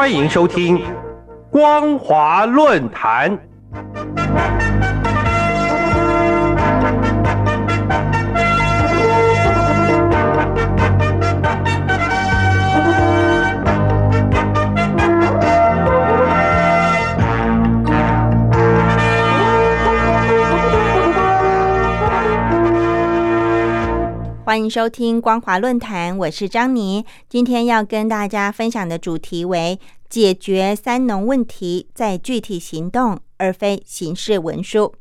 欢迎收听《光华论坛》。欢迎收听光华论坛，我是张妮。今天要跟大家分享的主题为解决三农问题，在具体行动，而非形式文书。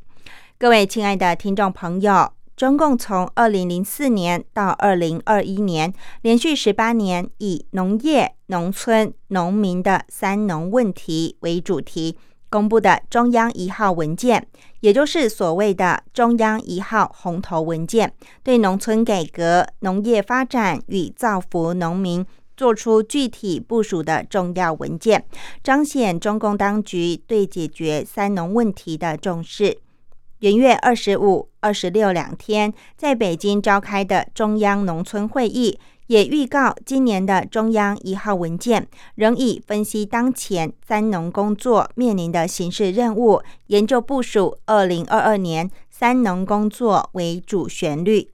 各位亲爱的听众朋友，中共从二零零四年到二零二一年，连续十八年以农业、农村、农民的三农问题为主题。公布的中央一号文件，也就是所谓的中央一号红头文件，对农村改革、农业发展与造福农民做出具体部署的重要文件，彰显中共当局对解决三农问题的重视。元月二十五、二十六两天，在北京召开的中央农村会议。也预告，今年的中央一号文件仍以分析当前三农工作面临的形势任务，研究部署二零二二年三农工作为主旋律。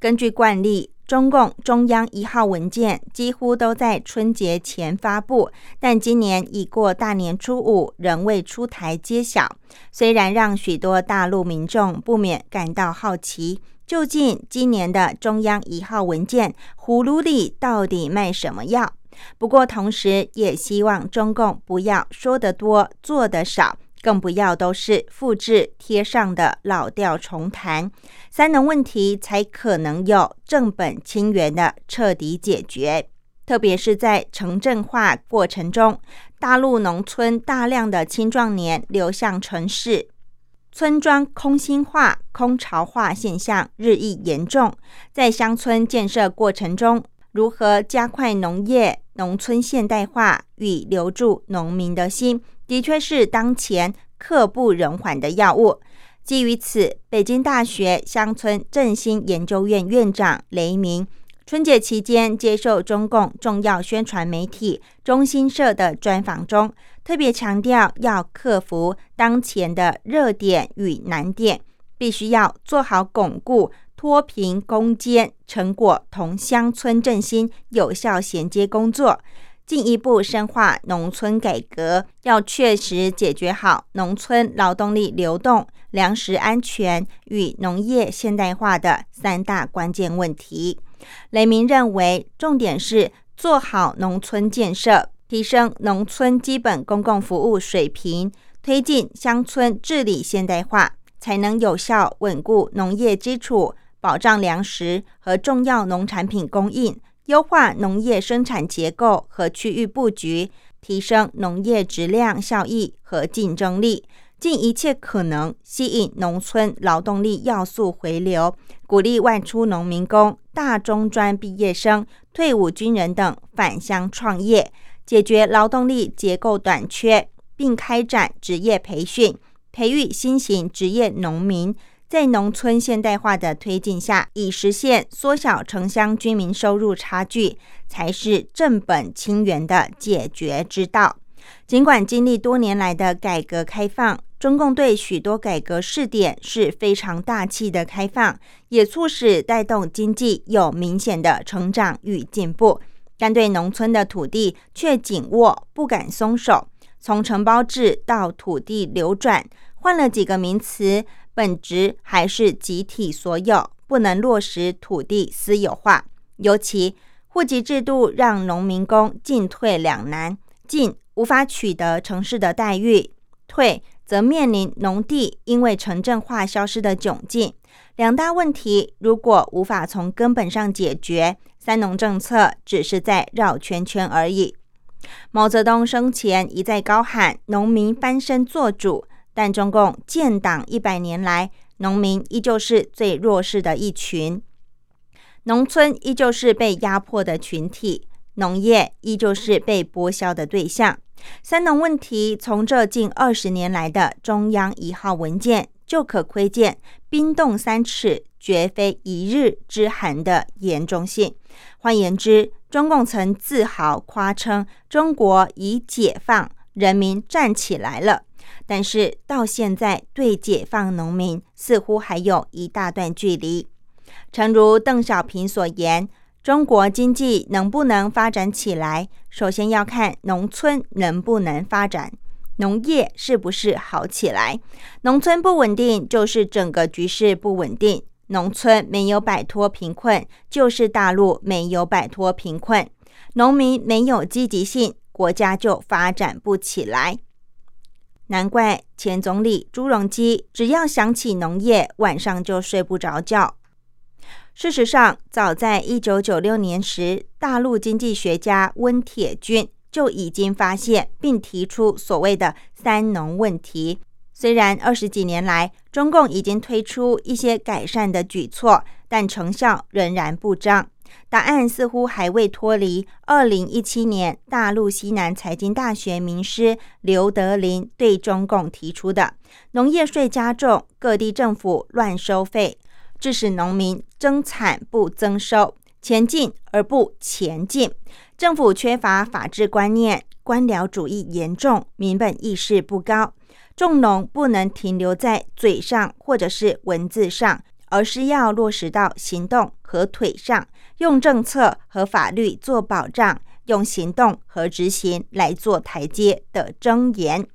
根据惯例，中共中央一号文件几乎都在春节前发布，但今年已过大年初五，仍未出台揭晓。虽然让许多大陆民众不免感到好奇。究竟今年的中央一号文件葫芦里到底卖什么药？不过，同时也希望中共不要说得多做得少，更不要都是复制贴上的老调重弹，三农问题才可能有正本清源的彻底解决。特别是在城镇化过程中，大陆农村大量的青壮年流向城市。村庄空心化、空巢化现象日益严重，在乡村建设过程中，如何加快农业、农村现代化与留住农民的心，的确是当前刻不容缓的要务。基于此，北京大学乡村振兴研究院院长雷明。春节期间接受中共重要宣传媒体中新社的专访中，特别强调要克服当前的热点与难点，必须要做好巩固脱贫攻坚、成果同乡村振兴有效衔接工作，进一步深化农村改革，要确实解决好农村劳动力流动、粮食安全与农业现代化的三大关键问题。雷明认为，重点是做好农村建设，提升农村基本公共服务水平，推进乡村治理现代化，才能有效稳固农业基础，保障粮食和重要农产品供应，优化农业生产结构和区域布局，提升农业质量、效益和竞争力。尽一切可能吸引农村劳动力要素回流，鼓励外出农民工、大中专毕业生、退伍军人等返乡创业，解决劳动力结构短缺，并开展职业培训，培育新型职业农民。在农村现代化的推进下，以实现缩小城乡居民收入差距，才是正本清源的解决之道。尽管经历多年来的改革开放，中共对许多改革试点是非常大气的开放，也促使带动经济有明显的成长与进步，但对农村的土地却紧握不敢松手。从承包制到土地流转，换了几个名词，本质还是集体所有，不能落实土地私有化。尤其户籍制度让农民工进退两难，进。无法取得城市的待遇，退则面临农地因为城镇化消失的窘境。两大问题如果无法从根本上解决，三农政策只是在绕圈圈而已。毛泽东生前一再高喊农民翻身做主，但中共建党一百年来，农民依旧是最弱势的一群，农村依旧是被压迫的群体，农业依旧是被剥削的对象。三农问题从这近二十年来的中央一号文件就可窥见“冰冻三尺，绝非一日之寒”的严重性。换言之，中共曾自豪夸称中国已解放，人民站起来了。但是到现在，对解放农民似乎还有一大段距离。诚如邓小平所言，中国经济能不能发展起来，首先要看农村能不能发展，农业是不是好起来。农村不稳定，就是整个局势不稳定。农村没有摆脱贫困，就是大陆没有摆脱贫困。农民没有积极性，国家就发展不起来。难怪前总理朱镕基只要想起农业，晚上就睡不着觉。事实上，早在一九九六年时，大陆经济学家温铁军就已经发现并提出所谓的“三农”问题。虽然二十几年来，中共已经推出一些改善的举措，但成效仍然不彰。答案似乎还未脱离二零一七年大陆西南财经大学名师刘德林对中共提出的农业税加重，各地政府乱收费，致使农民增产不增收，前进而不前进。政府缺乏法治观念，官僚主义严重，民本意识不高。重农不能停留在嘴上或者是文字上，而是要落实到行动和腿上。用政策和法律做保障，用行动和执行来做台阶的箴言。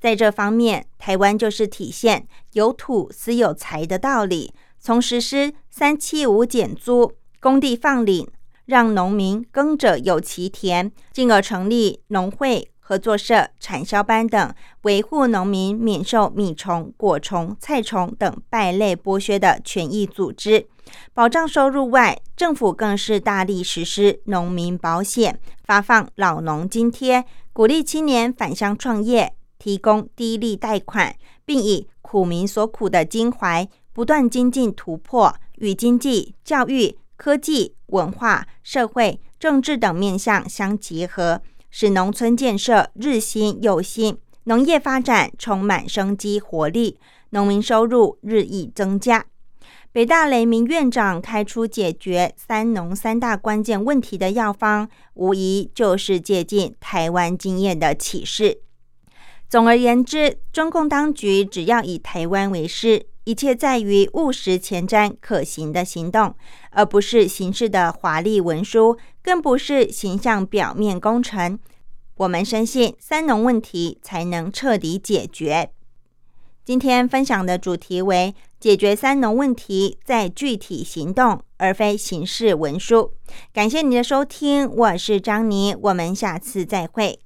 在这方面，台湾就是体现有土私有财的道理。从实施“三七五”减租、工地放领，让农民耕者有其田，进而成立农会。合作社、产销班等维护农民免受米虫、果虫、菜虫等败类剥削的权益组织，保障收入外，政府更是大力实施农民保险，发放老农津贴，鼓励青年返乡创业，提供低利贷款，并以苦民所苦的襟怀，不断精进突破，与经济、教育、科技、文化、社会、政治等面向相结合。使农村建设日新又新，农业发展充满生机活力，农民收入日益增加。北大雷明院长开出解决三农三大关键问题的药方，无疑就是借鉴台湾经验的启示。总而言之，中共当局只要以台湾为师，一切在于务实前瞻、可行的行动，而不是形式的华丽文书。更不是形象表面工程。我们深信三农问题才能彻底解决。今天分享的主题为解决三农问题在具体行动，而非形式文书。感谢您的收听，我是张妮，我们下次再会。